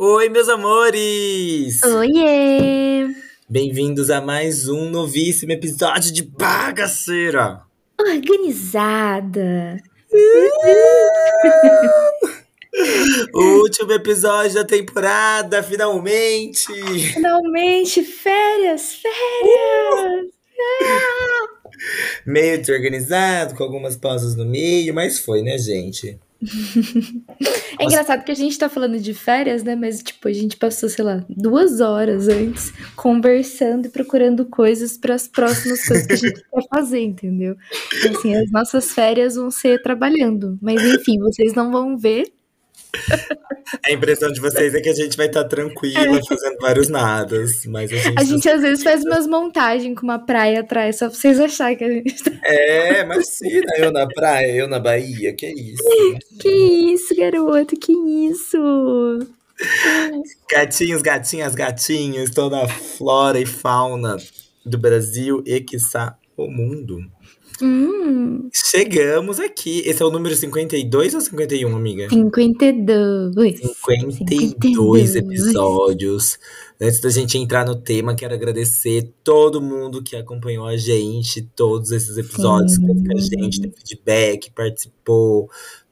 Oi, meus amores! Oiê! Bem-vindos a mais um novíssimo episódio de Bagaceira! Organizada. O último episódio da temporada, finalmente! Finalmente, férias, férias! Meio desorganizado, com algumas pausas no meio, mas foi, né, gente? É engraçado que a gente tá falando de férias, né? Mas, tipo, a gente passou, sei lá, duas horas antes conversando e procurando coisas para as próximas coisas que a gente quer fazer, entendeu? Então, assim, as nossas férias vão ser trabalhando. Mas, enfim, vocês não vão ver. A impressão de vocês é que a gente vai estar tranquila, fazendo vários nadas, mas a gente. A gente, às vezes, faz umas montagens com uma praia atrás, só pra vocês acharem que a gente tá... É, imagina, eu na praia, eu na Bahia, que isso? Que isso, garoto? Que isso? Gatinhos, gatinhas, gatinhos, toda a flora e fauna do Brasil e, quiçá, o mundo. Hum, Chegamos aqui. Esse é o número 52 ou 51, amiga? 52. 52 episódios. Antes da gente entrar no tema, quero agradecer todo mundo que acompanhou a gente, todos esses episódios, Sim. que a gente, deu feedback, participou,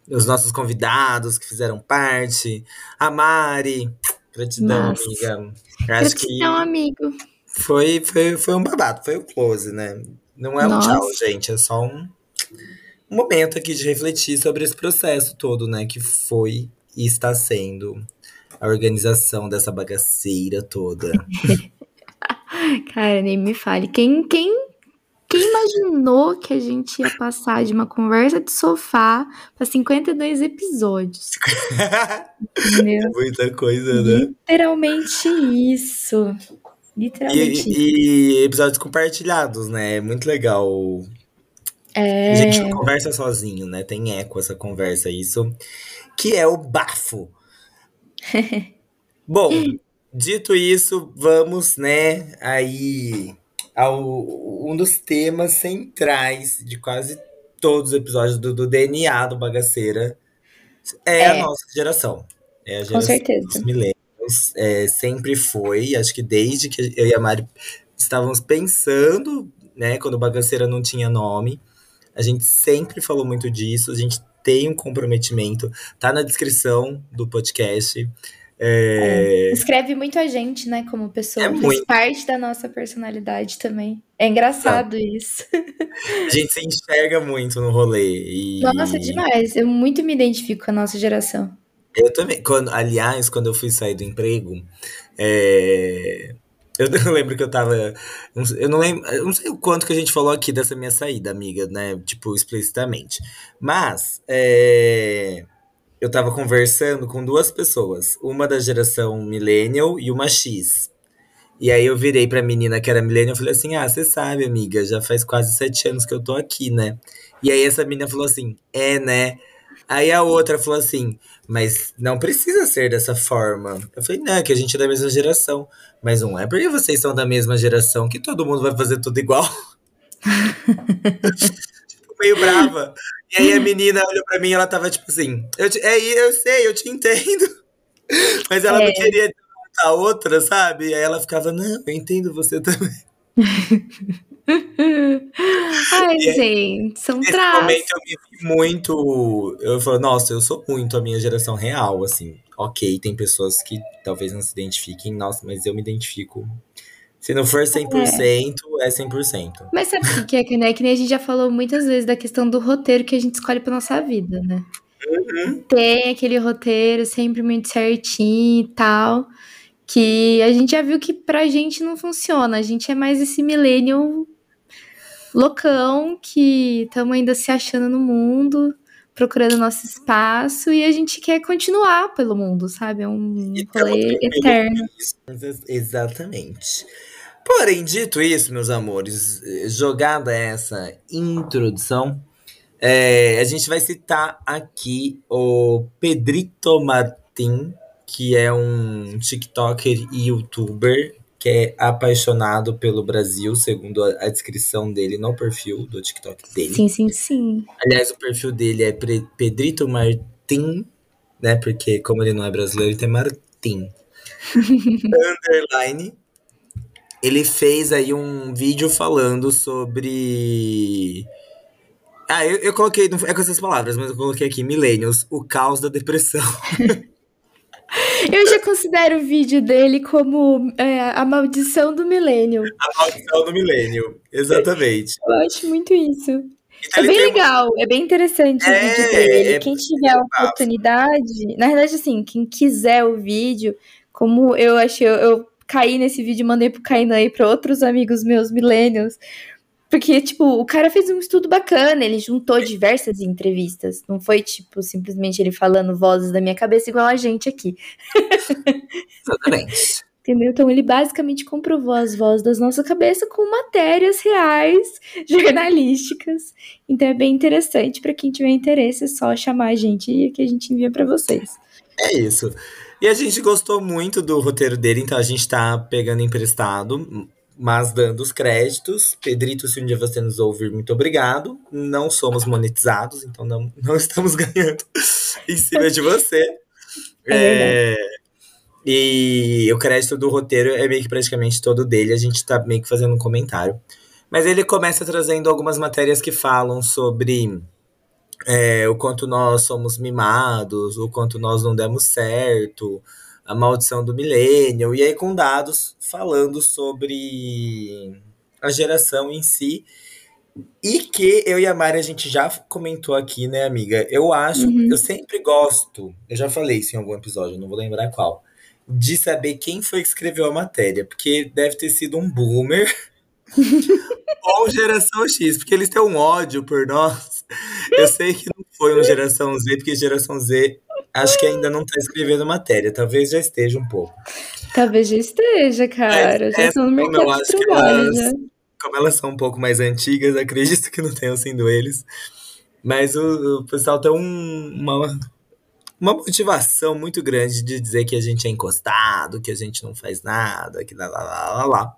os nossos convidados que fizeram parte, a Mari. Gratidão, Nossa. amiga. Acho que Gratidão, amigo. foi, foi, foi um babado, foi o close, né? Não é um Nossa. tchau, gente, é só um, um momento aqui de refletir sobre esse processo todo, né? Que foi e está sendo a organização dessa bagaceira toda. Cara, nem me fale. Quem, quem, quem imaginou que a gente ia passar de uma conversa de sofá para 52 episódios? Entendeu? Muita coisa, né? Literalmente isso. Literalmente. E, e episódios compartilhados, né? É muito legal. A É. gente não conversa sozinho, né? Tem eco essa conversa, isso. Que é o bafo. Bom, dito isso, vamos, né, aí ao um dos temas centrais de quase todos os episódios do, do DNA do Bagaceira é, É. a nossa geração. É a Com geração certeza. dos millennials. É, sempre foi, acho que desde que eu e a Mari estávamos pensando, né, quando o Bagaceira não tinha nome, a gente sempre falou muito disso, a gente tem um comprometimento, tá na descrição do podcast. É, Escreve muito a gente, né, como pessoa. É Faz muito. parte da nossa personalidade também. É engraçado isso. A gente se enxerga muito no rolê. E Nossa, demais. Eu muito me identifico com a nossa geração. Eu também. Quando, aliás, quando eu fui sair do emprego, é, eu não lembro que eu tava. Eu não lembro. Eu não sei o quanto que a gente falou aqui dessa minha saída, amiga, né? Tipo, explicitamente. Mas é, eu tava conversando com duas pessoas, uma da geração Millennial e uma X. E aí eu virei pra menina que era millennial e falei assim: Ah, você sabe, amiga, já faz quase sete anos que eu tô aqui, né? E aí essa menina falou assim: É, né? Aí a outra falou assim: Mas não precisa ser dessa forma. Eu falei: Não, é que a gente é da mesma geração. Mas não é porque vocês são da mesma geração que todo mundo vai fazer tudo igual. tipo, meio brava. E aí a menina olhou pra mim e ela tava tipo assim: eu te- É, eu sei, eu te entendo. Mas ela não É. queria a outra, sabe? Aí ela ficava: Não, eu entendo você também. Ai, E gente, são Nesse traços. momento eu me vi muito. Eu falo, nossa, eu sou muito a minha geração real, assim. Ok, tem pessoas que talvez não se identifiquem, nossa, mas eu me identifico. Se não for 100%, é 100%. Mas sabe o que é que, né? Que nem a gente já falou muitas vezes da questão do roteiro que a gente escolhe pra nossa vida, né? Uhum. Tem aquele roteiro sempre muito certinho e tal, que a gente já viu que pra gente não funciona. A gente é mais esse millennial loucão que estamos ainda se achando no mundo, procurando nosso espaço e a gente quer continuar pelo mundo, sabe? É um rolê eterno. Exatamente. Porém, dito isso, meus amores, jogada essa introdução, é, a gente vai citar aqui o Pedrito Martin, que é um TikToker e youtuber que é apaixonado pelo Brasil, segundo a, a, descrição dele no perfil do TikTok dele. Sim, sim, sim. Aliás, o perfil dele é Pedrito Martin, né? Porque como ele não é brasileiro, ele tem Martin. Underline. Ele fez aí um vídeo falando sobre. Ah, eu, eu coloquei, não é com essas palavras, mas eu coloquei aqui, Millennials, o caos da depressão. Eu já considero o vídeo dele como é, a maldição do milênio. A maldição do milênio, exatamente. Eu acho muito isso. Então, é bem legal, é bem interessante é, o vídeo dele. É, quem tiver a oportunidade, na verdade, assim, quem quiser o vídeo, como eu achei, eu, eu caí nesse vídeo e mandei pro Kainan e para outros amigos meus milênios, porque, tipo, o cara fez um estudo bacana, ele juntou diversas entrevistas. Não foi, tipo, simplesmente ele falando vozes da minha cabeça igual a gente aqui. Exatamente. Entendeu? Então ele basicamente comprovou as vozes das nossas cabeças com matérias reais, jornalísticas. Então é bem interessante para quem tiver interesse, é só chamar a gente e que a gente envia para vocês. É isso. E a gente gostou muito do roteiro dele, então a gente tá pegando emprestado mas dando os créditos, Pedrito, se um dia você nos ouvir, muito obrigado. Não somos monetizados, então não, não estamos ganhando em cima de você. É, é e o crédito do roteiro é meio que praticamente todo dele, a gente tá meio que fazendo um comentário. Mas ele começa trazendo algumas matérias que falam sobre é, o quanto nós somos mimados, o quanto nós não demos certo, a maldição do milênio, e aí com dados falando sobre a geração em si. E que eu e a Mari a gente já comentou aqui, né, amiga? Eu acho, uhum. eu sempre gosto, eu já falei isso em algum episódio, não vou lembrar qual, de saber quem foi que escreveu a matéria, porque deve ter sido um boomer ou geração X, porque eles têm um ódio por nós. Eu sei que não foi uma geração Z, porque geração Z acho que ainda não está escrevendo matéria, talvez já esteja um pouco. Talvez já esteja, cara. já estão no mercado de trabalho, elas, né? Como elas são um pouco mais antigas, acredito que não tenham sido eles. Mas o, o pessoal tem um, uma, uma motivação muito grande de dizer que a gente é encostado, que a gente não faz nada, que lá, lá, lá, lá, lá.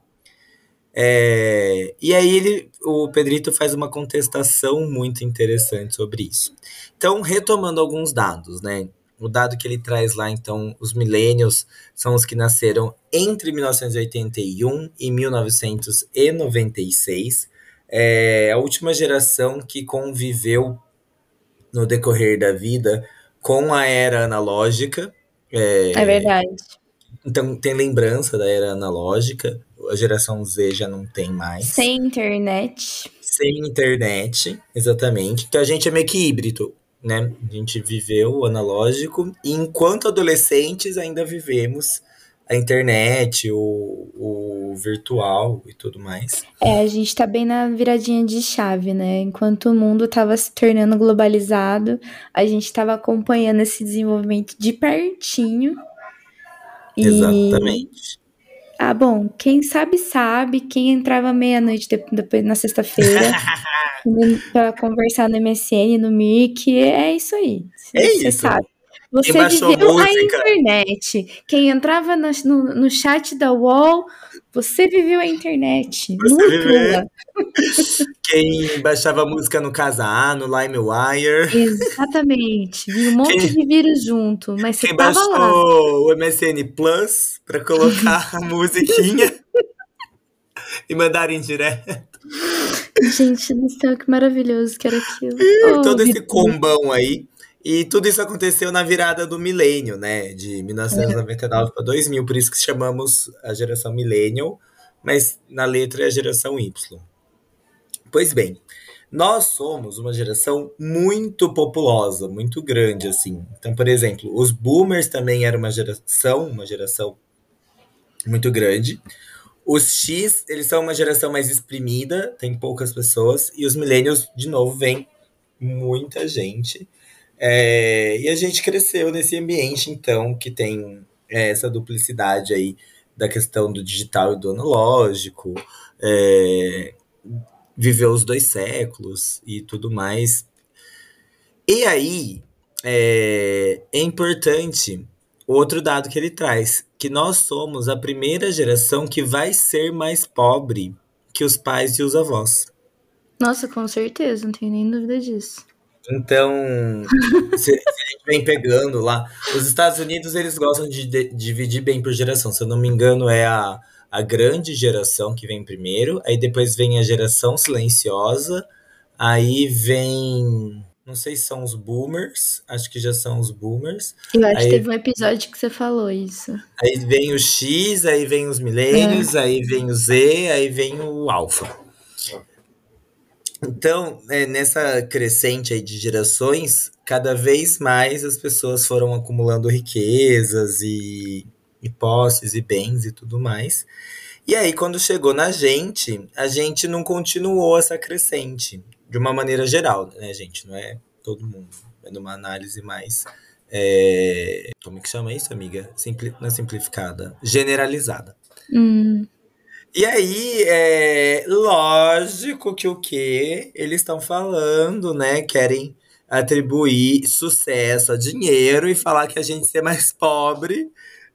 É, e aí ele, o Pedrito faz uma contestação muito interessante sobre isso. Então, retomando alguns dados, né? O dado que ele traz lá, então, os millennials são os que nasceram entre 1981 e 1996. É a última geração que conviveu no decorrer da vida com a era analógica. É, é verdade. Então, tem lembrança da era analógica. A geração Z já não tem mais. Sem internet. Sem internet, exatamente. Então, a gente é meio que híbrido né? A gente viveu o analógico e enquanto adolescentes ainda vivemos a internet, o, o virtual e tudo mais. É, a gente tá bem na viradinha de chave, né? Enquanto o mundo estava se tornando globalizado, a gente estava acompanhando esse desenvolvimento de pertinho. E... Exatamente. Ah, bom, quem sabe, sabe. Quem entrava meia-noite depois na sexta-feira para conversar no MSN, no Mic, é isso aí. É Você isso. sabe. Você viveu a, a internet. Quem entrava no, no, no, chat da UOL, você viveu a internet. Você viveu. Quem baixava música no Casa no LimeWire. Exatamente. Vi um monte quem, de vírus junto, mas você quem tava baixou lá. o MSN Plus para colocar a musiquinha e mandar em direto. Gente do céu, que maravilhoso que era aquilo. Oh, todo esse combão aí. E tudo isso aconteceu na virada do milênio, né? De 1999 para 2000, por isso que chamamos a geração millennial, mas na letra é a geração Y. Pois bem, nós somos uma geração muito populosa, muito grande, assim. Então, por exemplo, os boomers também eram uma geração, uma geração muito grande. Os X, eles são uma geração mais exprimida, tem poucas pessoas, e os millennials, de novo, vem muita gente. É, e a gente cresceu nesse ambiente, então, que tem é, essa duplicidade aí da questão do digital e do analógico, é, viveu os dois séculos e tudo mais. E aí, é, é importante outro dado que ele traz, que nós somos a primeira geração que vai ser mais pobre que os pais e os avós. Nossa, com certeza, não tenho nem dúvida disso. Então, se, se, a gente vem pegando lá, os Estados Unidos eles gostam de, de, dividir bem por geração. Se eu não me engano, é a, a grande geração que vem primeiro, aí depois vem a geração silenciosa, aí vem não sei se são os boomers, acho que já são os boomers. Eu acho aí, que teve um episódio que você falou isso. Aí vem o X, aí vem os milênios, é. aí vem o Z, aí vem o alfa. Então, é, nessa crescente aí de gerações, cada vez mais as pessoas foram acumulando riquezas e, e posses e bens e tudo mais. E aí, quando chegou na gente, a gente não continuou essa crescente de uma maneira geral, né, gente? Não é todo mundo. É numa análise mais. É... Como é que chama isso, amiga? Simpli... Não é simplificada. Generalizada. Hum. E aí, é lógico que o que eles estão falando, né? Querem atribuir sucesso a dinheiro e falar que a gente ser mais pobre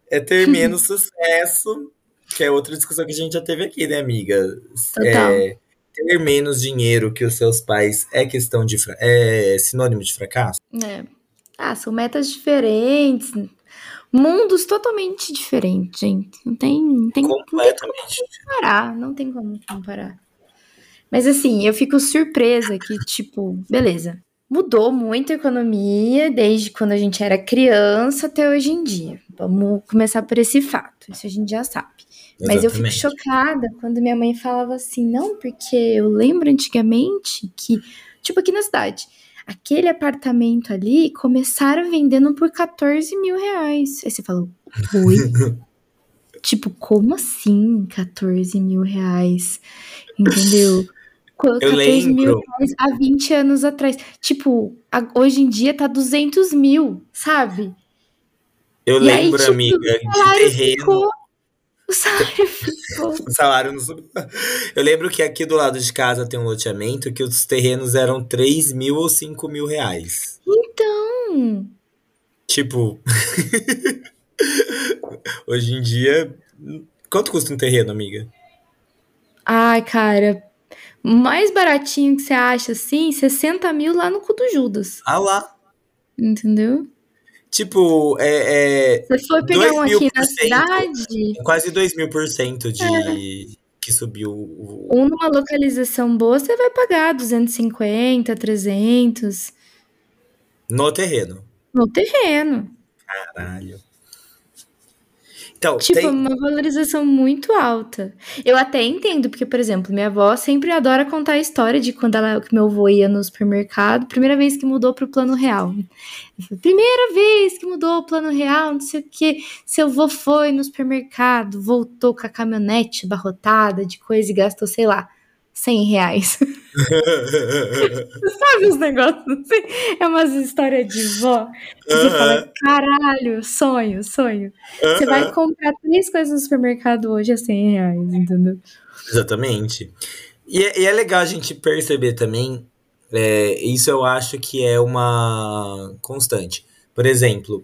é ter menos sucesso, que é outra discussão que a gente já teve aqui, né, amiga? Total. É, ter menos dinheiro que os seus pais é questão de é sinônimo de fracasso? É. Ah, são metas diferentes, mundos totalmente diferentes, gente. Não tem, não tem, Completamente. Não tem como comparar, não tem como comparar. Mas assim, eu fico surpresa que, tipo, beleza. Mudou muito a economia desde quando a gente era criança até hoje em dia. Vamos começar por esse fato. Isso a gente já sabe. Mas eu fico chocada quando minha mãe falava assim, não, porque eu lembro antigamente que, tipo aqui na cidade, aquele apartamento ali começaram vendendo por 14 mil reais. Aí você falou, oi? tipo, como assim 14 mil reais? Entendeu? 14 eu lembro. mil reais há 20 anos atrás. Tipo, hoje em dia tá 200 mil, sabe? Eu e lembro, aí, tipo, amiga, de terreno. Ficou o salário ficou. o salário não subiu. Eu lembro que aqui do lado de casa tem um loteamento que os terrenos eram 3 mil ou 5 mil reais. Então. Tipo. Hoje em dia. Quanto custa um terreno, amiga? Ai, cara. Mais baratinho que você acha assim, 60 mil lá no cu do Judas. Ah lá. Entendeu? Tipo, é. é Você foi pegar um aqui na cidade? Quase 2 mil por cento de. É. Que subiu o. Um numa localização boa, você vai pagar 250, 300. No terreno. No terreno. Caralho. Então, tipo, tem... uma valorização muito alta. Eu até entendo, porque, por exemplo, minha avó sempre adora contar a história de quando ela, que meu avô ia no supermercado, primeira vez que mudou para o plano real. Primeira vez que mudou o plano real, não sei o que. Seu avô foi no supermercado, voltou com a caminhonete barrotada de coisa e gastou, sei lá, 100 reais. Sabe os negócios assim? É umas histórias de vó. Você fala, caralho, sonho, sonho. Você vai comprar três coisas no supermercado hoje a 100 reais, entendeu? Exatamente. E é, e é legal a gente perceber também, é, isso eu acho que é uma constante. Por exemplo,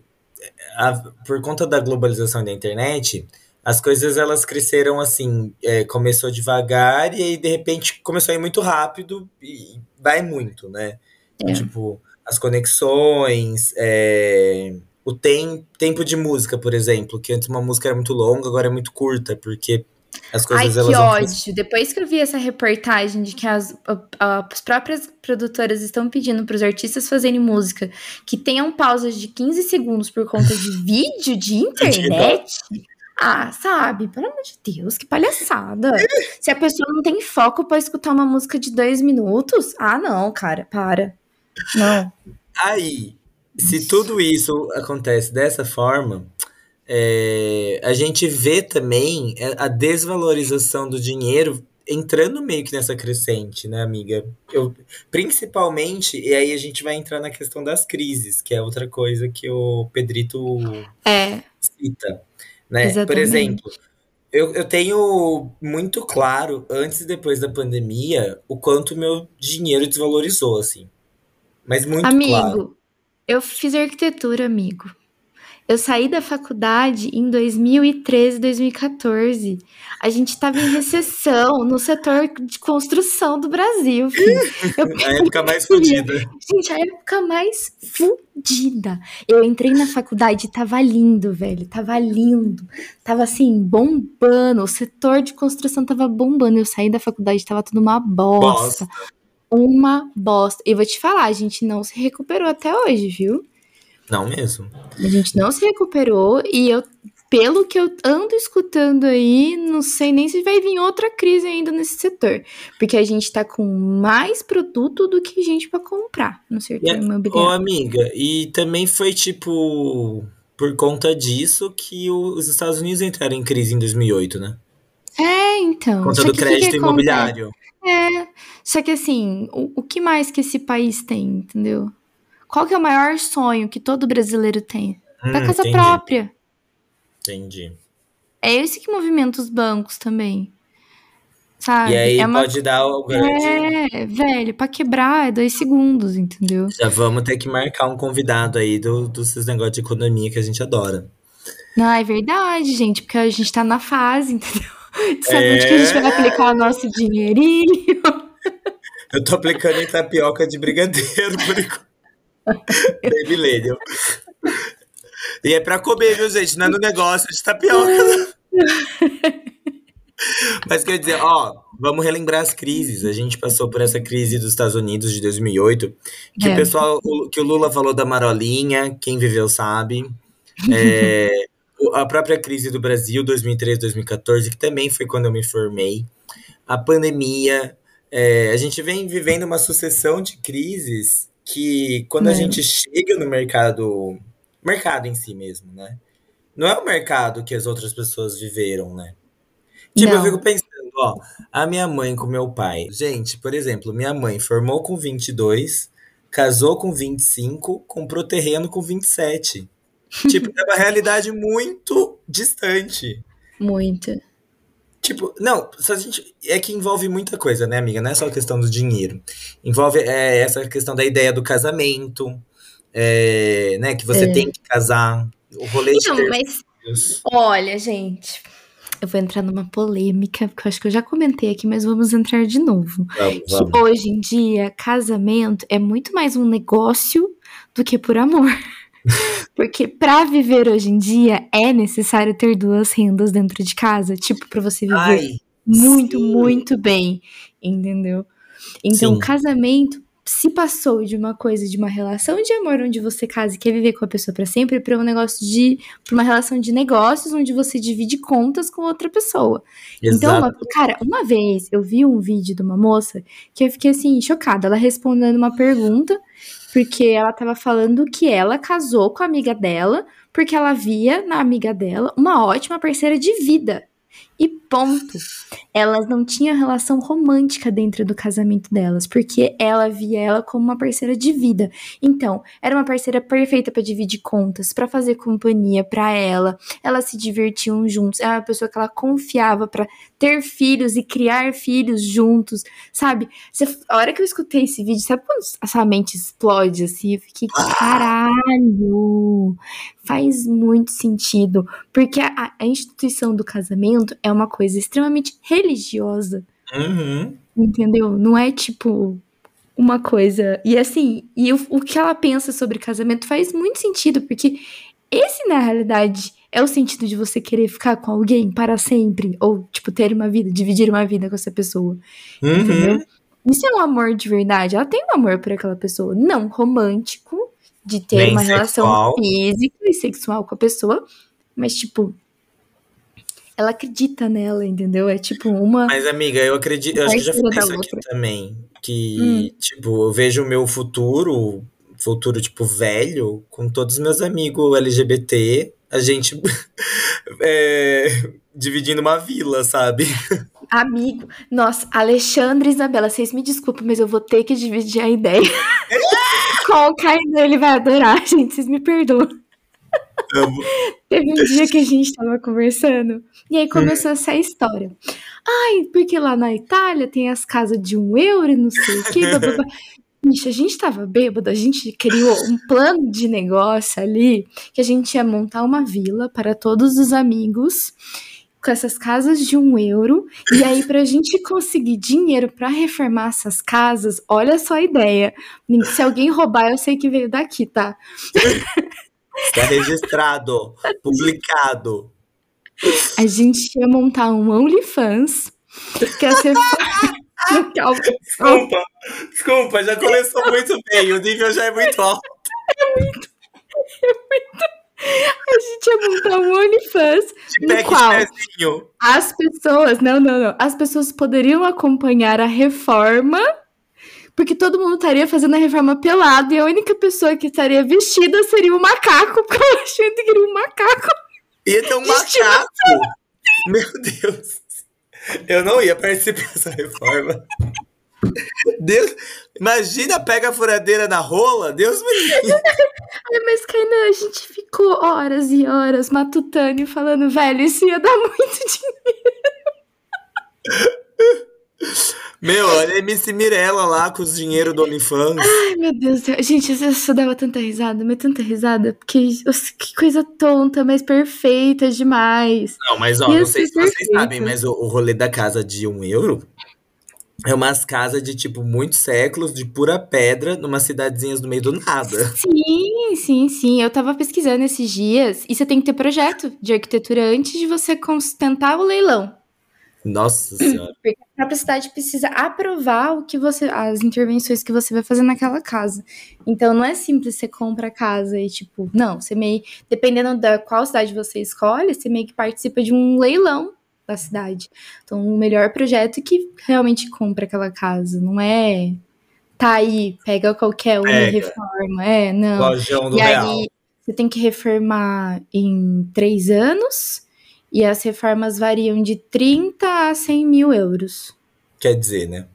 a, por conta da globalização da internet, as coisas elas cresceram assim, é, começou devagar e aí de repente começou a ir muito rápido e vai muito, né? É. Tipo, as conexões, é, o tem, tempo de música, por exemplo, que antes uma música era muito longa, agora é muito curta, porque as coisas Ai, que ódio! Depois que eu vi essa reportagem de que as, as próprias produtoras estão pedindo para os artistas fazerem música que tenham pausas de 15 segundos por conta de vídeo de internet. Ah, sabe? Pelo amor de Deus, que palhaçada. Se a pessoa não tem foco para escutar uma música de dois minutos, ah, não, cara, para. Não. Aí, se tudo isso acontece dessa forma, é, a gente vê também a desvalorização do dinheiro entrando meio que nessa crescente, né, amiga? Eu, principalmente, e aí a gente vai entrar na questão das crises, que é outra coisa que o Pedrito é. cita. Né? Exatamente. Por exemplo, eu, eu tenho muito claro, antes e depois da pandemia, o quanto meu dinheiro desvalorizou, assim. Mas muito amigo, claro. Amigo, eu fiz arquitetura, amigo. Eu saí da faculdade em 2013, 2014. A gente estava em recessão no setor de construção do Brasil. Eu, a época mais fodida. Gente, a época mais fodida. Eu entrei na faculdade e tava lindo, velho. Tava lindo. Tava assim, bombando. O setor de construção tava bombando. Eu saí da faculdade, tava tudo uma bosta. bosta. Uma bosta. E vou te falar, a gente não se recuperou até hoje, viu? Não mesmo. A gente não se recuperou e eu, pelo que eu ando escutando aí, não sei nem se vai vir outra crise ainda nesse setor. Porque a gente tá com mais produto do que gente para comprar no setor é, imobiliário. Ô, amiga, e também foi tipo por conta disso que os Estados Unidos entraram em crise em 2008, né? É, então. Conta do crédito que imobiliário. É, só que assim, o, o que mais que esse país tem, entendeu? Qual que é o maior sonho que todo brasileiro tem? Hum, da casa entendi. própria. Entendi. É esse que movimenta os bancos também. Sabe? E aí é uma... pode dar o grande. É, velho, pra quebrar é dois segundos, entendeu? Já vamos ter que marcar um convidado aí do, dos negócios de economia que a gente adora. Não, é verdade, gente, porque a gente tá na fase, entendeu? Sabe é... onde que a gente vai aplicar o nosso dinheirinho? Eu tô aplicando em tapioca de brigadeiro por enquanto. Baby Millennial. E é pra comer, viu, gente? Não é no negócio de tapioca. Mas quer dizer, ó, vamos relembrar as crises. A gente passou por essa crise dos Estados Unidos de 2008, que é. o pessoal, que o Lula falou da marolinha, quem viveu sabe. É, a própria crise do Brasil, 2013, 2014, que também foi quando eu me formei. A pandemia. É, a gente vem vivendo uma sucessão de crises que quando a é. gente chega no mercado, mercado em si mesmo, né? Não é o mercado que as outras pessoas viveram, né? Tipo, Não. eu fico pensando, ó, a minha mãe com meu pai. Gente, por exemplo, minha mãe formou com 22, casou com 25, comprou terreno com 27. tipo, é uma realidade muito distante. Muito. Tipo, não, a gente, é que envolve muita coisa, né, amiga? Não é só a questão do dinheiro. Envolve é, essa questão da ideia do casamento, é, né? Que você é. tem que casar, o rolê então, de mas, filhos. Olha, gente, eu vou entrar numa polêmica, porque eu acho que eu já comentei aqui, mas vamos entrar de novo. Vamos, vamos. hoje em dia, casamento é muito mais um negócio do que por amor. Porque para viver hoje em dia é necessário ter duas rendas dentro de casa, tipo para você viver Ai, muito, sim. muito bem, entendeu? Então, sim. casamento se passou de uma coisa de uma relação de amor onde você casa e quer viver com a pessoa para sempre para um negócio de pra uma relação de negócios onde você divide contas com outra pessoa. Exato. Então, uma, cara, uma vez eu vi um vídeo de uma moça que eu fiquei assim chocada, ela respondendo uma pergunta porque ela tava falando que ela casou com a amiga dela, porque ela via na amiga dela uma ótima parceira de vida. E ponto. Elas não tinham relação romântica dentro do casamento delas, porque ela via ela como uma parceira de vida. Então, era uma parceira perfeita para dividir contas, para fazer companhia para ela. Elas se divertiam juntos. Era uma pessoa que ela confiava para ter filhos e criar filhos juntos, sabe? A hora que eu escutei esse vídeo, sabe quando a sua mente explode assim? Eu fiquei, caralho! Faz muito sentido, porque a, a instituição do casamento é uma coisa extremamente religiosa. Uhum. Entendeu? Não é tipo uma coisa. E assim, e o, o que ela pensa sobre casamento faz muito sentido, porque esse, na realidade, é o sentido de você querer ficar com alguém para sempre. Ou, tipo, ter uma vida, dividir uma vida com essa pessoa. Uhum. Entendeu? Isso é um amor de verdade. Ela tem um amor por aquela pessoa. Não romântico, de ter Bem uma sexual. relação física e sexual com a pessoa. Mas, tipo, ela acredita nela, entendeu? É tipo uma. Mas, amiga, eu acredito. Eu acho que já falei isso aqui também. Que, hum. tipo, eu vejo o meu futuro, futuro, tipo, velho, com todos os meus amigos LGBT a gente é, dividindo uma vila, sabe? Amigo, nossa, Alexandre e Isabela, vocês me desculpem, mas eu vou ter que dividir a ideia. Com o Kainan, ele vai adorar, gente, vocês me perdoam. Amo. Teve um dia que a gente tava conversando, e aí começou essa história. Ai, porque lá na Itália tem as casas de um euro e não sei o que, blá, blá, blá. Bicho, a gente tava bêbado, a gente criou um plano de negócio ali, que a gente ia montar uma vila para todos os amigos, com essas casas de um euro, e aí pra gente conseguir dinheiro para reformar essas casas, olha só a ideia. Se alguém roubar, eu sei que veio daqui, tá? Está registrado, publicado. A gente ia montar um OnlyFans, que ia ser... Desculpa, desculpa, já começou muito bem, o nível já é muito alto. É muito, é muito. A gente ia montar um OnlyFans De no qual pezinho. as pessoas, não, não, não, as pessoas poderiam acompanhar a reforma, porque todo mundo estaria fazendo a reforma pelado e a única pessoa que estaria vestida seria o macaco, porque eu achei que queria um macaco. Ia ter um macaco. Meu Deus. Eu não ia participar dessa reforma. Deus, imagina, pega a furadeira na rola. Deus me livre. Ai, mas Kainan, a gente ficou horas e horas matutando e falando, velho, isso ia dar muito dinheiro. Meu, olha a MC Mirella lá com os dinheiro do OnlyFans. Ai, meu Deus do céu. Gente, eu só dava tanta risada, mas tanta risada, porque que coisa tonta, mas perfeita demais. Não, mas ó, não sei se vocês sabem, mas o, o rolê da casa de um euro é umas casas de, tipo, muitos séculos, de pura pedra, numa cidadezinhas no meio do nada. Sim, sim, sim. Eu tava pesquisando esses dias e você tem que ter projeto de arquitetura antes de você tentar o leilão. Nossa senhora. Porque a própria cidade precisa aprovar o que você, as intervenções que você vai fazer naquela casa. Então não é simples você compra a casa e tipo, não, você meio, dependendo da qual cidade você escolhe, você meio que participa de um leilão da cidade. Então o melhor projeto é que realmente compra aquela casa, não é tá aí, pega qualquer um e reforma, é, não. Lojão do E Real. aí, você tem que reformar em três anos, e as reformas variam de 30 a 100 mil euros. Quer dizer, né?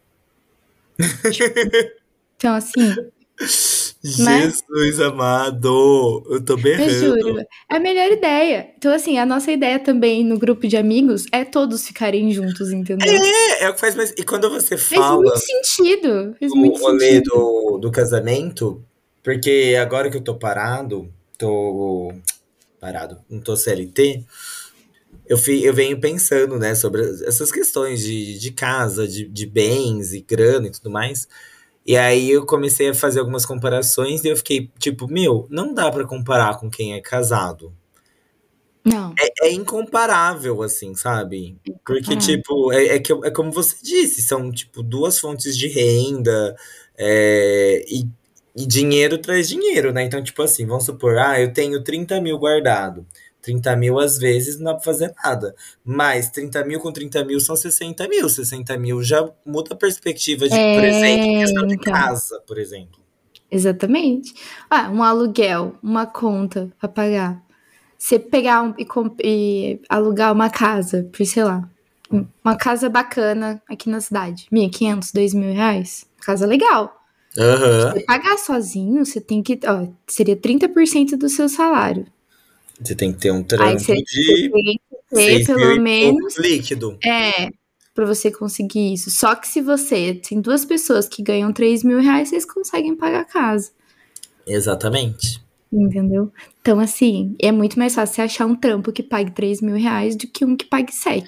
Então, assim, Né? Jesus amado, eu tô eu berrando. juro, é a melhor ideia. Então, assim, a nossa ideia também no grupo de amigos é todos ficarem juntos, entendeu? É, é o que faz mais. E quando você Faz fala muito sentido. Faz o muito rolê sentido. do, do casamento, porque agora que eu tô parado, tô parado, não tô CLT, eu, fi, eu venho pensando, né, sobre essas questões de, de casa, de, de bens e grana e tudo mais. E aí eu comecei a fazer algumas comparações e eu fiquei tipo, meu, não dá pra comparar com quem é casado. Não, É incomparável, assim, sabe? Porque, tipo, é, é, que, é como você disse, são, tipo, duas fontes de renda é, e, e dinheiro traz dinheiro, né? Então, tipo assim, vamos supor, ah, eu tenho 30 mil guardado. 30 mil, às vezes, não dá pra fazer nada. Mas 30 mil com 30 mil são 60 mil. 60 mil já muda a perspectiva de, por exemplo, É, questão de então. casa, por exemplo. Exatamente. Ah, um aluguel, uma conta pra pagar. Você pegar um- e, e alugar uma casa por, sei lá, um- uma casa bacana aqui na cidade. 1.500, 2.000 reais. Casa legal. Aham. Você pagar sozinho, você tem que. Ó, seria 30% do seu salário. Você tem que ter um trampo você, de você tem que ter 6 mil pelo menos. líquido. É, pra você conseguir isso. Só que se você tem duas pessoas que ganham 3 mil reais, vocês conseguem pagar a casa. Exatamente. Entendeu? Então, assim, é muito mais fácil você achar um trampo que pague 3 mil reais do que um que pague 7.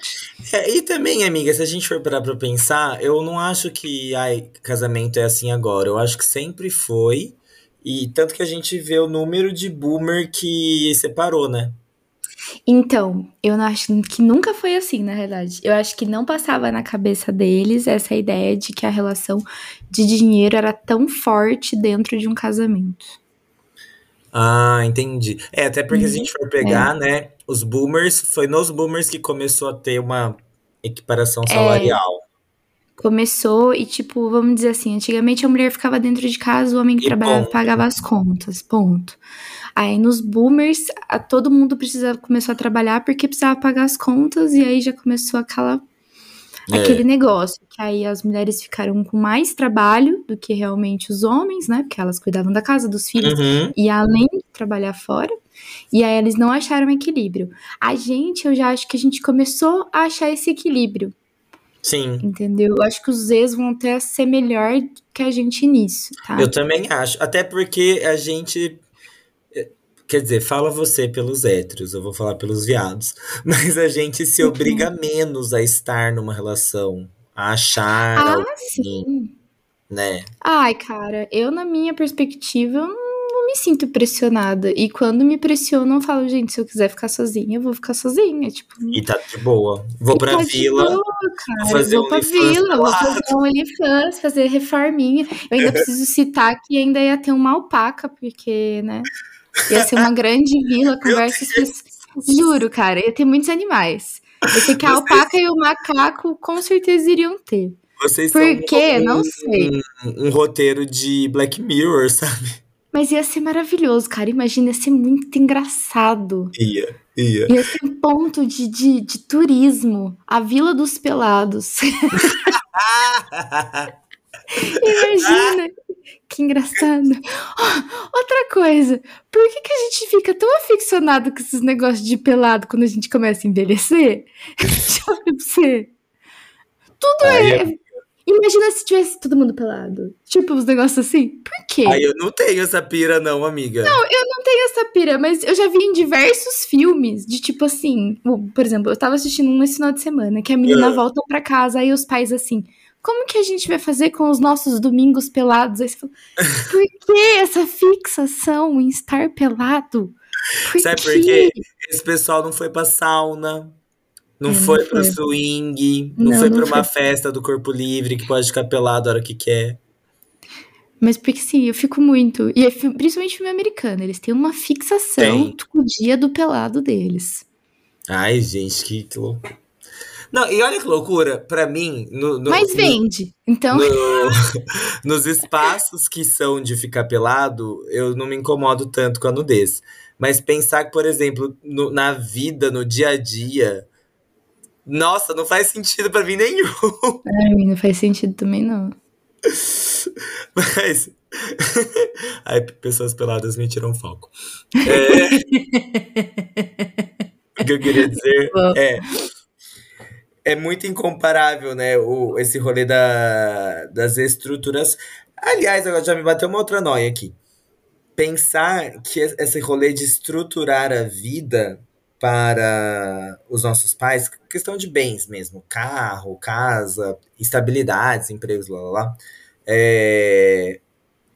É, e também, amiga, se a gente for parar pra pensar, eu não acho que ai, casamento é assim agora. Eu acho que sempre foi. E tanto que a gente vê o número de boomer que separou, né? Então, eu não acho que nunca foi assim, na realidade. Eu acho que não passava na cabeça deles essa ideia de que a relação de dinheiro era tão forte dentro de um casamento. Ah, entendi. É, até porque se a gente for pegar, né, os boomers, foi nos boomers que começou a ter uma equiparação salarial. Começou e, tipo, vamos dizer assim, antigamente a mulher ficava dentro de casa, o homem que E trabalhava ponto. pagava as contas, ponto. Aí nos boomers, a- todo mundo precisava, começou a trabalhar porque precisava pagar as contas, e aí já começou aquela, É. aquele negócio, que aí as mulheres ficaram com mais trabalho do que realmente os homens, né? Porque elas cuidavam da casa, dos filhos, Uhum. e além de trabalhar fora, e aí eles não acharam equilíbrio. A gente, eu já acho que a gente começou a achar esse equilíbrio. Sim. Entendeu? Eu acho que os ex vão até ser melhor que a gente nisso, tá? Eu também acho. Até porque a gente. eh, Quer dizer, fala você pelos héteros, eu vou falar pelos viados. Mas a gente se Uhum. obriga menos a estar numa relação, a achar Ah, alguém, sim. né? Ai, cara, eu, na minha perspectiva, eu não não me sinto pressionada. E quando me pressionam, eu falo, gente, se eu quiser ficar sozinha, eu vou ficar sozinha. Tipo, E tá de boa. Vou e pra tá vila, boa, cara. fazer vou pra vila, vou fazer um OnlyFans, fazer reforminha. Eu ainda preciso citar que ainda ia ter uma alpaca, porque, né? Ia ser uma grande vila, conversas. Juro, cara, ia ter muitos animais. Eu sei que a Vocês- alpaca e o macaco com certeza iriam ter. vocês Por quê? um, Não sei. um roteiro de Black Mirror, sabe? Mas ia ser maravilhoso, cara. Imagina, ia ser muito engraçado. Ia, ia. Ia ter um ponto de, de, de turismo. A Vila dos Pelados. Imagina. Que engraçado. Ó, outra coisa. Por que, que a gente fica tão aficionado com esses negócios de pelado quando a gente começa a envelhecer? Deixa eu ver pra você. Tudo Aí é. Imagina se tivesse todo mundo pelado. Tipo, uns negócios assim. Por quê? Aí eu não tenho essa pira, não, amiga. Eu não tenho essa pira, mas eu já vi em diversos filmes de tipo assim. Por exemplo, eu tava assistindo um esse final de semana que a menina Ah. volta pra casa, aí os pais assim. Como que a gente vai fazer com os nossos domingos pelados? Aí você fala, por que essa fixação em estar pelado? Por Sabe por quê? quê? Esse pessoal não foi pra sauna, não É, não foi pro foi. swing, não, Não, foi não pra uma foi. festa do corpo livre que pode ficar pelado a hora que quer. Mas porque sim, eu fico muito. E é principalmente filme americano, eles têm uma fixação com o dia do pelado deles. Ai, gente, que, que loucura. Não, e olha que loucura, pra mim, no, no- Mas no- vende. Então, no- nos espaços que são de ficar pelado, eu não me incomodo tanto com a nudez. Mas pensar que, por exemplo, na vida, no dia a dia, nossa, não faz sentido pra mim nenhum. ai, não faz sentido também, não. Mas. Ai, pessoas peladas me tiram foco. É... o que eu queria dizer Bom. é. É muito incomparável, né? O, esse rolê da, das estruturas. Aliás, agora já me bateu uma outra noia aqui. Pensar que esse rolê de estruturar a vida para os nossos pais, questão de bens mesmo, carro, casa, estabilidades, empregos, lá, lá, lá. É,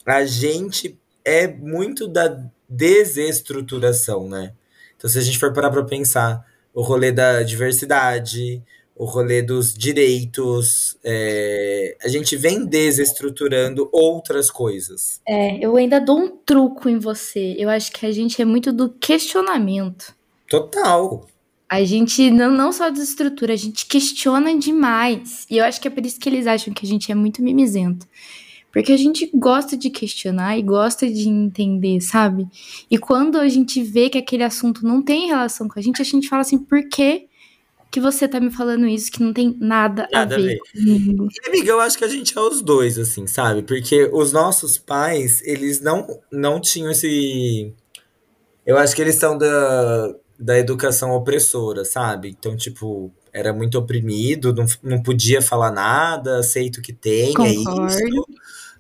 a gente é muito da desestruturação, né? Então, se a gente for parar para pensar o rolê da diversidade, o rolê dos direitos, é, a gente vem desestruturando outras coisas. É, eu ainda dou um truco em você. Eu acho que a gente é muito do questionamento. Total. A gente não, não só desestrutura, a gente questiona demais. E eu acho que é por isso que eles acham que a gente é muito mimizento. Porque a gente gosta de questionar e gosta de entender, sabe? E quando a gente vê que aquele assunto não tem relação com a gente, a gente fala assim, por que, que você tá me falando isso que não tem nada, Nada a a ver ver. comigo? E, amiga, eu acho que a gente é os dois, assim, sabe? Porque os nossos pais, eles não, não tinham esse. Eu acho que eles são da, da educação opressora, sabe? Então, tipo, era muito oprimido, não, não podia falar nada, aceito o que tem, é Concordo. isso.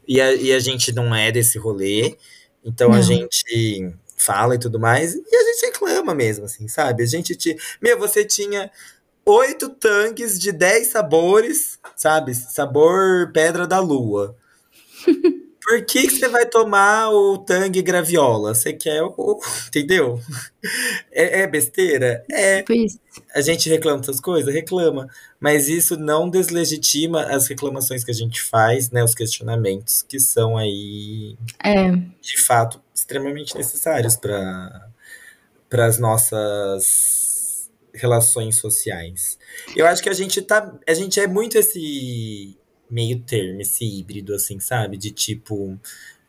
E a, e a gente não é desse rolê, então a Não. gente fala e tudo mais, e a gente reclama mesmo, assim, sabe? A gente te. Meu, você tinha oito tanques de 10 sabores, sabe? Sabor pedra da lua. Por que, que você vai tomar o tangue graviola? Você quer o. o- Entendeu? É, é besteira? É. Tipo. A gente reclama dessas coisas? Reclama. Mas isso não deslegitima as reclamações que a gente faz, né? Os questionamentos que são aí, É. de fato, extremamente necessários para para as nossas relações sociais. Eu acho que a gente tá, a gente é muito esse meio termo, esse híbrido, assim, sabe? De tipo,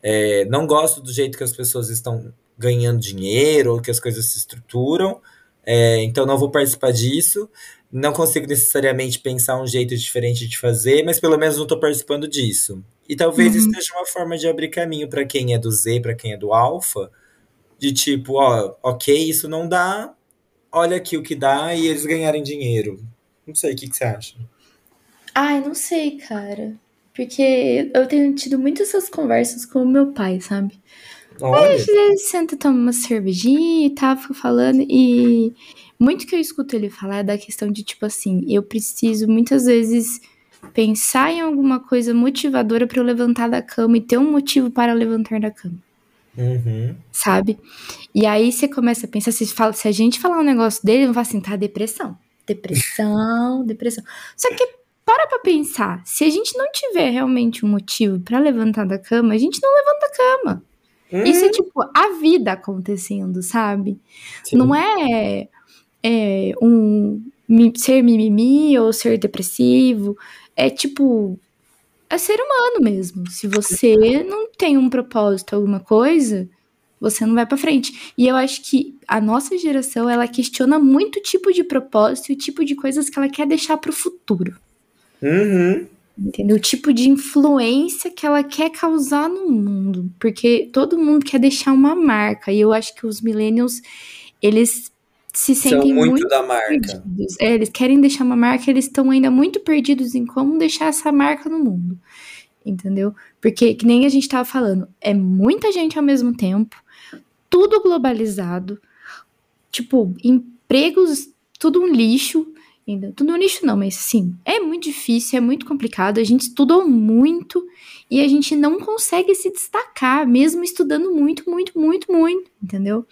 é, não gosto do jeito que as pessoas estão ganhando dinheiro ou que as coisas se estruturam, é, então não vou participar disso. Não consigo necessariamente pensar um jeito diferente de fazer, mas pelo menos não estou participando disso. E talvez uhum. isso seja uma forma de abrir caminho para quem é do Z, para quem é do Alpha, de tipo, ó, ok, isso não dá, olha aqui o que dá e eles ganharem dinheiro. Não sei, o que, que você acha? Ai, não sei, cara. Porque eu tenho tido muitas essas conversas com o meu pai, sabe? Olha. Aí a gente senta, toma uma cervejinha e tal, fica falando. E muito que eu escuto ele falar é da questão de, tipo assim, eu preciso muitas vezes pensar em alguma coisa motivadora para eu levantar da cama e ter um motivo para levantar da cama. Uhum. Sabe? E aí você começa a pensar, se, fala, se a gente falar um negócio dele, vai assim, tá, depressão. Depressão, depressão. Só que para pra pensar, se a gente não tiver realmente um motivo para levantar da cama, a gente não levanta da cama. Uhum. Isso é tipo a vida acontecendo, sabe? Sim. Não é, é um ser mimimi ou ser depressivo. É tipo. É ser humano mesmo. Se você não tem um propósito, alguma coisa, você não vai para frente. E eu acho que a nossa geração, ela questiona muito o tipo de propósito e o tipo de coisas que ela quer deixar para o futuro. Uhum. Entendeu? O tipo de influência que ela quer causar no mundo. Porque todo mundo quer deixar uma marca. E eu acho que os millennials, eles se sentem São muito, muito da marca. Perdidos. É, eles querem deixar uma marca, eles estão ainda muito perdidos em como deixar essa marca no mundo. Entendeu? Porque, que nem a gente tava falando, é muita gente ao mesmo tempo, tudo globalizado, tipo, empregos, tudo um lixo, ainda. Tudo lixo não, mas sim, é muito difícil, é muito complicado, a gente estudou muito e a gente não consegue se destacar, mesmo estudando muito, muito, muito, muito, entendeu?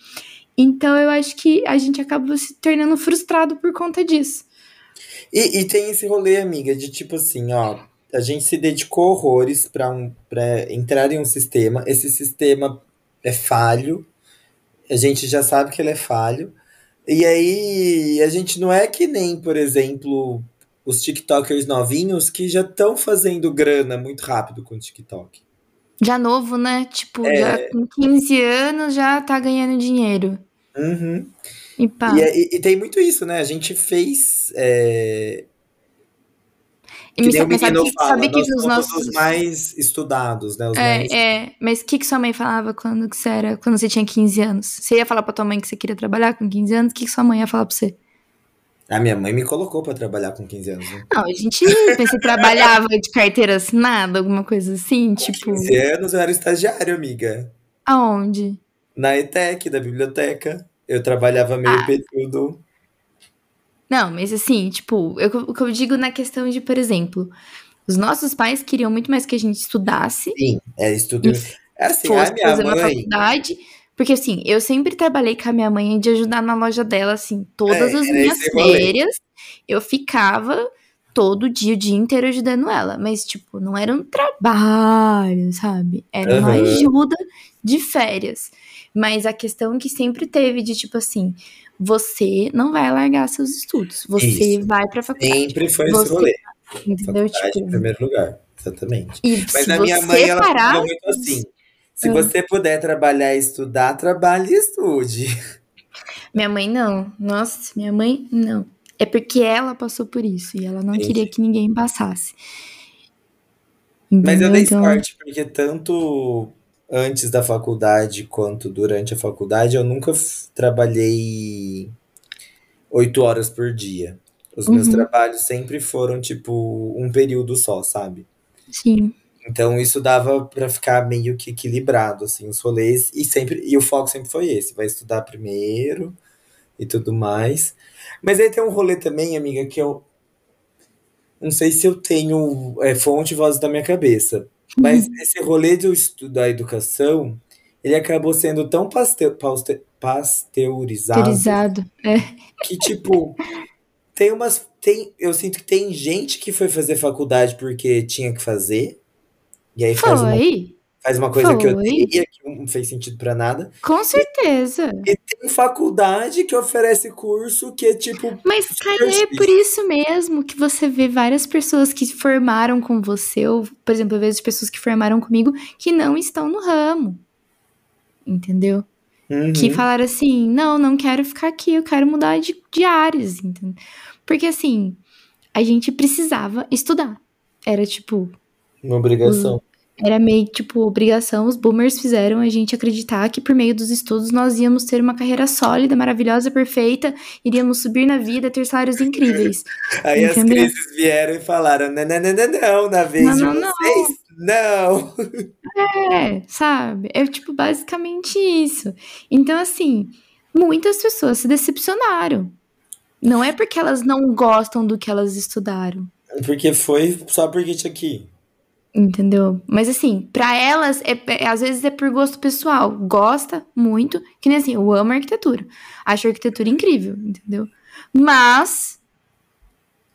Então eu acho que a gente acaba se tornando frustrado por conta disso. E, e tem esse rolê, amiga, de tipo assim, ó, a gente se dedicou horrores para um, entrar em um sistema, esse sistema é falho, a gente já sabe que ele é falho, e aí, a gente não é que nem, por exemplo, os TikTokers novinhos que já estão fazendo grana muito rápido com o TikTok. Já novo, né? Tipo, é... já com 15 anos já tá ganhando dinheiro. Uhum. E. E, e, e tem muito isso, né? A gente fez é, e me, mas sabe, que, fala, sabe que os nossos. os mais estudados, né? Os é, mais... é, mas o que, que sua mãe falava quando você, era, quando você tinha 15 anos? Você ia falar pra tua mãe que você queria trabalhar com 15 anos? O que, que sua mãe ia falar pra você? A minha mãe me colocou para trabalhar com 15 anos. Né? Não, a gente você trabalhava de carteira assinada, alguma coisa assim, tipo. Com 15 anos eu era estagiário, amiga. Aonde? Na ETEC, da biblioteca. Eu trabalhava meio ah. período. Não, mas assim, tipo, eu, o que eu digo na questão de, por exemplo, os nossos pais queriam muito mais que a gente estudasse. Sim, é estudo. É assim, fosse a fazer mãe... uma faculdade. Porque assim, eu sempre trabalhei com a minha mãe de ajudar na loja dela, assim, todas é, as minhas férias, eu ficava todo dia, o dia inteiro ajudando ela. Mas, tipo, não era um trabalho, sabe? Era uhum. uma ajuda de férias. Mas a questão que sempre teve de, tipo assim, você não vai largar seus estudos. Você Isso. vai pra faculdade. Sempre foi você, esse rolê. Entendeu? Faculdade tipo, em primeiro lugar. Exatamente. Mas a minha mãe, ela parar, falou muito assim. Se é. você puder trabalhar e estudar, trabalhe e estude. Minha mãe não. Nossa, minha mãe não. É porque ela passou por isso e ela não Entendi. queria que ninguém passasse. Entendeu? Mas eu dei então... sorte, porque tanto antes da faculdade quanto durante a faculdade, eu nunca trabalhei oito horas por dia. Os uhum. meus trabalhos sempre foram, tipo, um período só, sabe? Sim. Então isso dava para ficar meio que equilibrado, assim, os rolês. E sempre e o foco sempre foi esse: vai estudar primeiro e tudo mais. Mas aí tem um rolê também, amiga, que eu não sei se eu tenho é, fonte e voz da minha cabeça. Mas uhum. esse rolê do estudo da educação, ele acabou sendo tão pasteur, pasteur, pasteurizado, pasteurizado é. que, tipo, tem umas. Tem, eu sinto que tem gente que foi fazer faculdade porque tinha que fazer. E aí faz foi. uma, faz uma coisa Foi. que eu odeia, que não fez sentido para nada. Com certeza. E, e, tem faculdade que oferece curso que é tipo. Mas, cara, é por isso mesmo que você vê várias pessoas que formaram com você, ou, por exemplo, eu vejo pessoas que formaram comigo que não estão no ramo. Entendeu? Uhum. Que falaram assim: não, não quero ficar aqui, eu quero mudar de, de áreas. Entendeu? Porque assim, a gente precisava estudar. Era tipo. Uma obrigação era meio tipo obrigação, os boomers fizeram a gente acreditar que por meio dos estudos nós íamos ter uma carreira sólida, maravilhosa, perfeita, iríamos subir na vida, ter salários incríveis. Aí entendeu? as crises vieram e falaram: não, não, não, não, não na vez não, de vocês, não. não. É, sabe? É tipo basicamente isso. Então, assim, muitas pessoas se decepcionaram. Não é porque elas não gostam do que elas estudaram. Porque foi só porque tinha aqui. Entendeu? Mas assim, para elas, é, é, às vezes é por gosto pessoal. Gosta muito, que nem assim, eu amo arquitetura. Acho a arquitetura incrível, entendeu? Mas.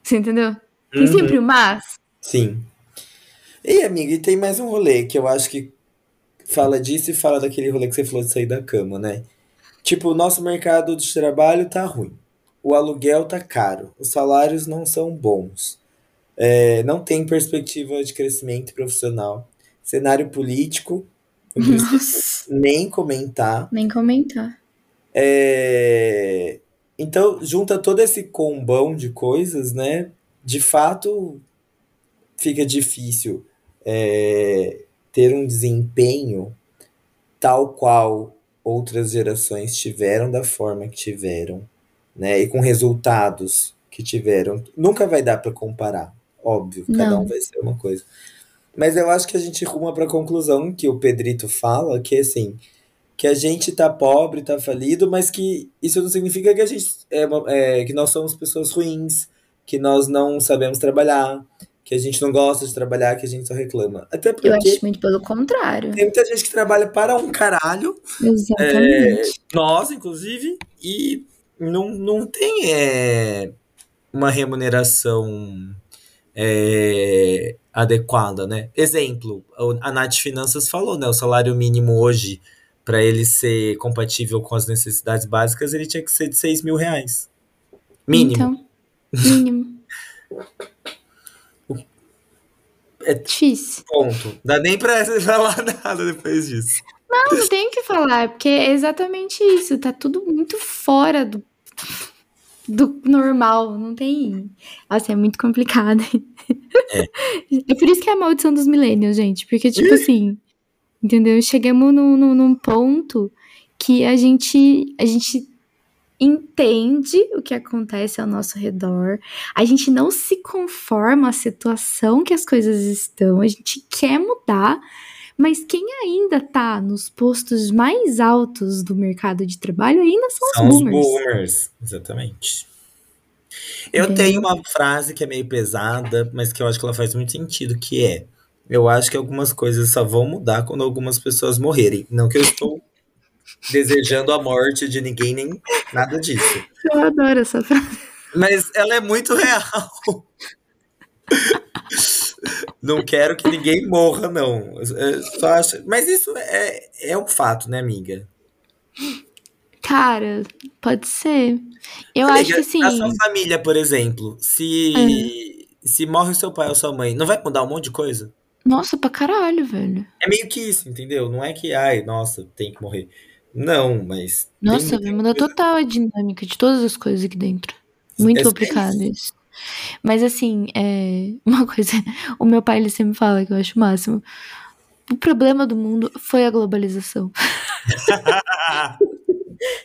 Você entendeu? Tem uhum. sempre o mas. Sim. E, amiga, e tem mais um rolê que eu acho que fala disso e fala daquele rolê que você falou de sair da cama, né? Tipo, o nosso mercado de trabalho tá ruim. O aluguel tá caro. Os salários não são bons é, não tem perspectiva de crescimento profissional. Cenário político, nem comentar. Nem comentar. É, então, junta todo esse combão de coisas, né? De fato, fica difícil é, ter um desempenho tal qual outras gerações tiveram da forma que tiveram, né? E com resultados que tiveram. Nunca vai dar para comparar. Óbvio, cada Não. um vai ser uma coisa. Mas eu acho que a gente ruma para a conclusão que o Pedrito fala, que assim, que a gente tá pobre, tá falido, mas que isso não significa que a gente é, é, que nós somos pessoas ruins, que nós não sabemos trabalhar, que a gente não gosta de trabalhar, que a gente só reclama. Até porque eu acho muito pelo contrário. Tem muita gente que trabalha para um caralho. Exatamente. É, nós, inclusive, e não, não tem é, uma remuneração é, adequada, né? Exemplo, a Nath Finanças falou, né? O salário mínimo hoje, para ele ser compatível com as necessidades básicas, ele tinha que ser de 6 mil reais. Mínimo. Então, mínimo. é difícil. Ponto. Dá nem pra falar nada depois disso. Não, não tem que falar, porque é exatamente isso. Tá tudo muito fora do do normal, não tem. Assim, é muito complicado. É. é por isso que é a maldição dos milênios, gente. Porque, tipo assim, entendeu? Chegamos no, no, num ponto que a gente, a gente entende o que acontece ao nosso redor, a gente não se conforma à situação que as coisas estão, a gente quer mudar, mas quem ainda tá nos postos mais altos do mercado de trabalho ainda são, são os boomers. Os boomers, exatamente. Eu Bem... tenho uma frase que é meio pesada, mas que eu acho que ela faz muito sentido, que é eu acho que algumas coisas só vão mudar quando algumas pessoas morrerem. Não que eu estou desejando a morte de ninguém, nem nada disso. Eu adoro essa frase. Mas ela é muito real. Não quero que ninguém morra, não. só acho... Mas isso é, é um fato, né, amiga? Cara, pode ser. Eu amiga, acho que sim. A sua família, por exemplo, se, é. se morre o seu pai ou sua mãe, não vai mudar um monte de coisa? Nossa, pra caralho, velho. É meio que isso, entendeu? Não é que, ai, nossa, tem que morrer. Não, mas. Nossa, vai mudar total a dinâmica de todas as coisas aqui dentro. Muito é complicado isso. Mas assim, é uma coisa, o meu pai ele sempre fala que eu acho o máximo. O problema do mundo foi a globalização.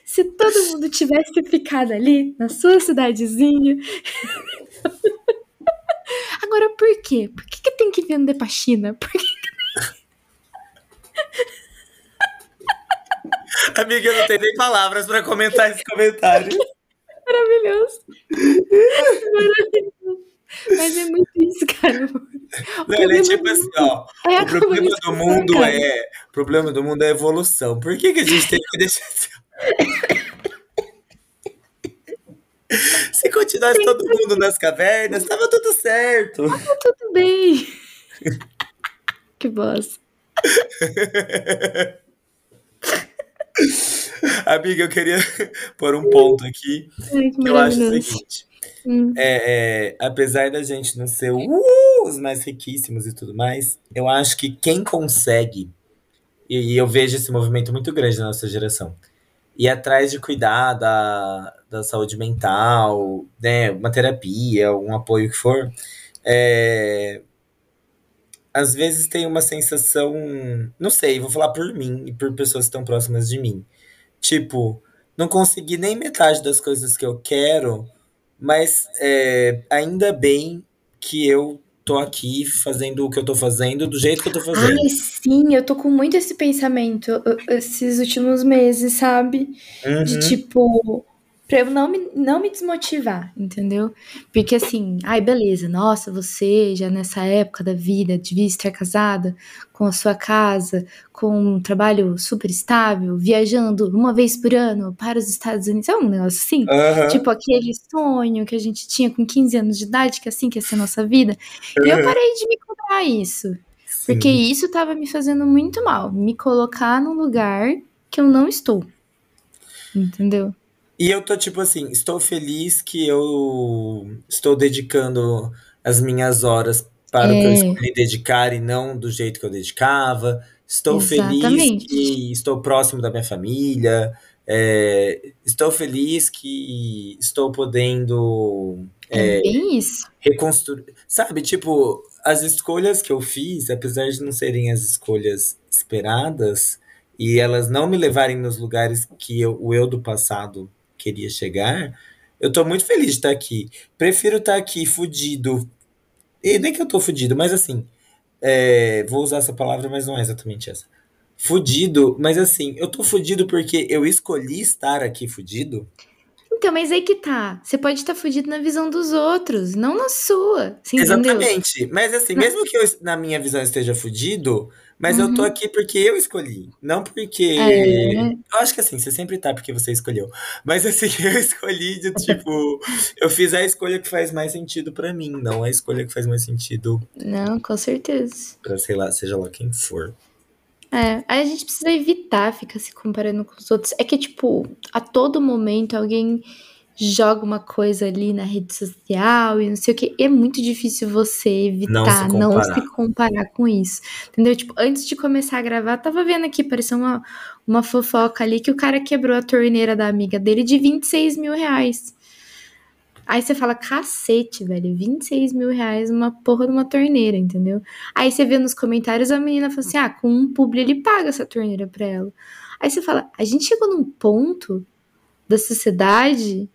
Se todo mundo tivesse ficado ali na sua cidadezinha. Agora, por quê? Por que, que tem que vender pra China? Por que... Amiga, eu não tenho nem palavras para comentar esse comentário. Maravilhoso. Maravilhoso. Mas é muito isso, cara. Não, ele é tipo assim, ó. É o problema do mundo cara. é. O problema do mundo é evolução. Por que, que a gente tem que deixar? Se continuasse todo mundo nas cavernas, tava tudo certo. Tava tudo bem. que bosta. Amiga, eu queria pôr um ponto aqui. Ai, que Eu acho o seguinte: Hum. é, é, apesar da gente não ser uh, os mais riquíssimos e tudo mais, eu acho que quem consegue, e, e eu vejo esse movimento muito grande na nossa geração, ir atrás de cuidar da, da saúde mental, né, uma terapia, um apoio que for, é, às vezes tem uma sensação, não sei, vou falar por mim e por pessoas que estão próximas de mim. Tipo, não consegui nem metade das coisas que eu quero, mas é, ainda bem que eu tô aqui fazendo o que eu tô fazendo do jeito que eu tô Ai, fazendo. sim, eu tô com muito esse pensamento esses últimos meses, sabe? De Uhum, tipo, pra eu não me, não me desmotivar, entendeu? Porque assim, ai, beleza, nossa, você já nessa época da vida devia estar casada com a sua casa, com um trabalho super estável, viajando uma vez por ano para os Estados Unidos, é um negócio assim? aham, Tipo aquele sonho que a gente tinha com 15 anos de idade, que é assim que ia ser a nossa vida. E eu parei de me cobrar isso. Porque sim. isso estava me fazendo muito mal, me colocar num lugar que eu não estou, entendeu? E eu tô tipo assim, estou feliz que eu estou dedicando as minhas horas para o que eu É, escolhi dedicar e não do jeito que eu dedicava. Estou feliz exatamente. que estou próximo da minha família. É, estou feliz que estou podendo É bem isso. reconstruir. Sabe, tipo, as escolhas que eu fiz, apesar de não serem as escolhas esperadas, e elas não me levarem nos lugares que eu- o eu do passado queria chegar, eu tô muito feliz de estar aqui. Prefiro estar aqui fudido. E nem que eu tô fudido, mas assim, é, vou usar essa palavra, mas não é exatamente essa. Fudido, mas assim, eu tô fudido porque eu escolhi estar aqui fudido. Então, mas aí que tá. Você pode estar fudido na visão dos outros, não na sua. Você entendeu? Exatamente. Mas assim, mesmo que eu, na minha visão esteja fudido, mas eu tô Uhum. aqui porque eu escolhi, não porque. É, Eu acho que assim, você sempre tá porque você escolheu. Mas assim, eu escolhi de tipo, eu fiz a escolha que faz mais sentido pra mim, não a escolha que faz mais sentido não, com certeza. pra, sei lá, seja lá quem for. É, aí a gente precisa evitar ficar se comparando com os outros. É que, tipo, a todo momento alguém joga uma coisa ali na rede social e não sei o que. É muito difícil você Não se evitar não se comparar. comparar com isso. Entendeu? Tipo, antes de começar a gravar, tava vendo aqui, parecia uma, uma fofoca ali que o cara quebrou a torneira da amiga dele de 26 mil reais. Aí você fala, cacete, velho, 26 mil reais uma porra de uma torneira, entendeu? Aí você vê nos comentários a menina fala assim: ah, com um publi ele paga essa torneira pra ela. Aí você fala, a gente chegou num ponto da sociedade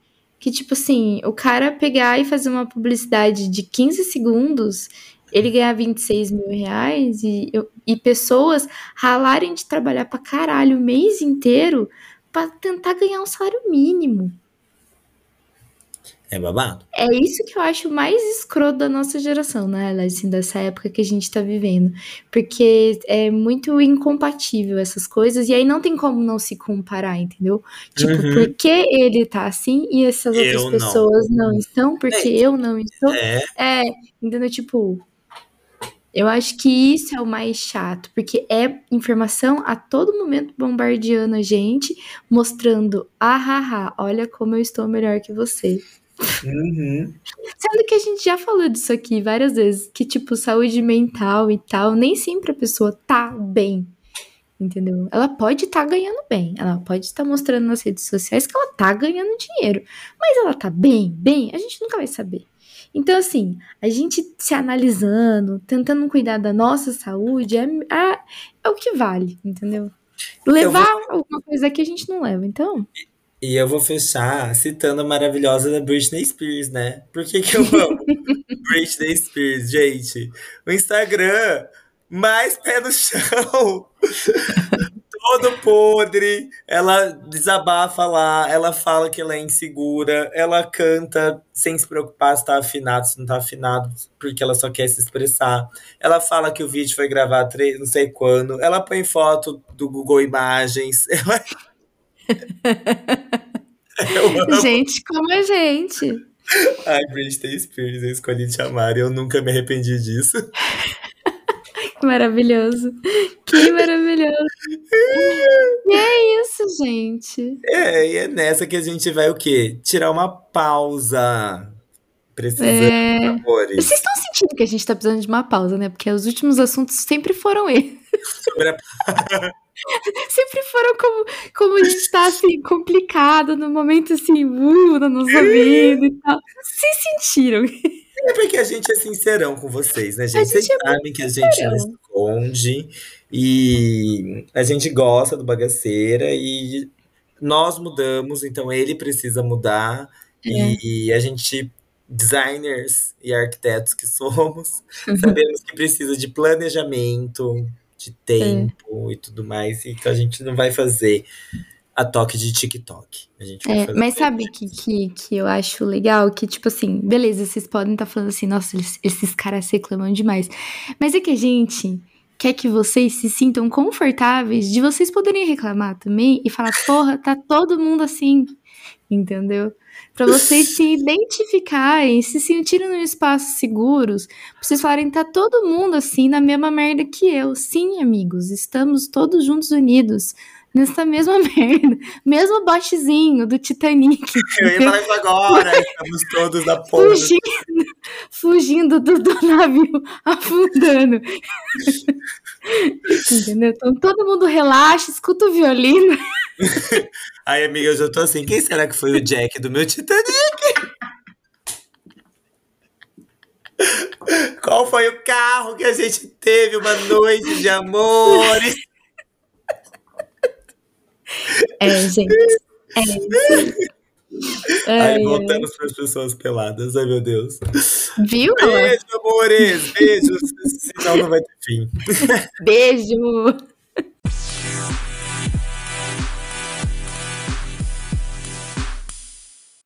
que, tipo assim, o cara pegar e fazer uma publicidade de 15 segundos, ele ganhar 26 mil reais e, e pessoas ralarem de trabalhar pra caralho o mês inteiro pra tentar ganhar um salário mínimo. É babado? É isso que eu acho mais escroto da nossa geração, né? Assim, dessa época que a gente tá vivendo. Porque é muito incompatível essas coisas, e aí não tem como não se comparar, entendeu? Tipo, por Uhum. que ele tá assim e essas outras Eu não. pessoas não estão, porque eu não estou? É, É, entendeu? Tipo, eu acho que isso é o mais chato, porque é informação a todo momento bombardeando a gente, mostrando, ah, ah, ah, olha como eu estou melhor que você. Uhum. Sendo que a gente já falou disso aqui várias vezes, que, tipo, saúde mental e tal, nem sempre a pessoa tá bem, entendeu? Ela pode estar ganhando bem, ela pode estar mostrando nas redes sociais que ela tá ganhando dinheiro, mas ela tá bem, bem, a gente nunca vai saber. Então, assim, a gente se analisando, tentando cuidar da nossa saúde, é, é, é o que vale, entendeu? Levar alguma coisa que a gente não leva, então. E eu vou fechar citando a maravilhosa da Britney Spears, né? Por que que eu amo Britney Spears, gente? O Instagram mais pé no chão. todo podre, ela desabafa lá, ela fala que ela é insegura, ela canta sem se preocupar se tá afinado, se não tá afinado, porque ela só quer se expressar. Ela fala que o vídeo foi gravado não sei quando, ela põe foto do Google Imagens. Amo. Gente como a gente. Ai, Britney Spears, eu escolhi te amar e eu nunca me arrependi disso. Maravilhoso. Que maravilhoso. E é isso, gente. É, e é nessa que a gente vai o quê? Tirar uma pausa. Precisando, é... amores. Vocês estão sentindo que a gente tá precisando de uma pausa, né? Porque os últimos assuntos sempre foram eles. Sobre a... sempre foram como, como a gente tá assim, complicado, no momento assim, uh, na nossa vida e tal. Vocês sentiram? É porque a gente é sincerão com vocês, né, gente? Vocês é sabem que a gente não esconde e a gente gosta do bagaceira e nós mudamos, então ele precisa mudar é. e a gente designers e arquitetos que somos, sabemos que precisa de planejamento, de tempo é. e tudo mais, então a gente não vai fazer a toque de TikTok. A gente é, mas sabe o que, que, que eu acho legal? Que, tipo assim, beleza, vocês podem estar tá falando assim, nossa, esses, esses caras reclamam demais. Mas é que a gente quer que vocês se sintam confortáveis de vocês poderem reclamar também e falar, porra, tá todo mundo assim, entendeu? Para vocês se identificarem, se sentirem num espaço seguros, pra vocês falarem, tá todo mundo assim na mesma merda que eu. Sim, amigos, estamos todos juntos unidos nessa mesma merda. Mesmo botezinho do Titanic. Eu ia falar isso agora, estamos todos na ponta. Fugindo, fugindo do, do navio, afundando. Entendeu? Então todo mundo relaxa, escuta o violino. Ai, amiga, eu já tô assim, quem será que foi o Jack do meu Titanic? Qual foi o carro que a gente teve uma noite de amores? É, gente. É isso. Aí voltamos para as pessoas peladas, ai meu Deus. Viu? Beijo, amores, beijos, senão não vai ter fim. Beijo.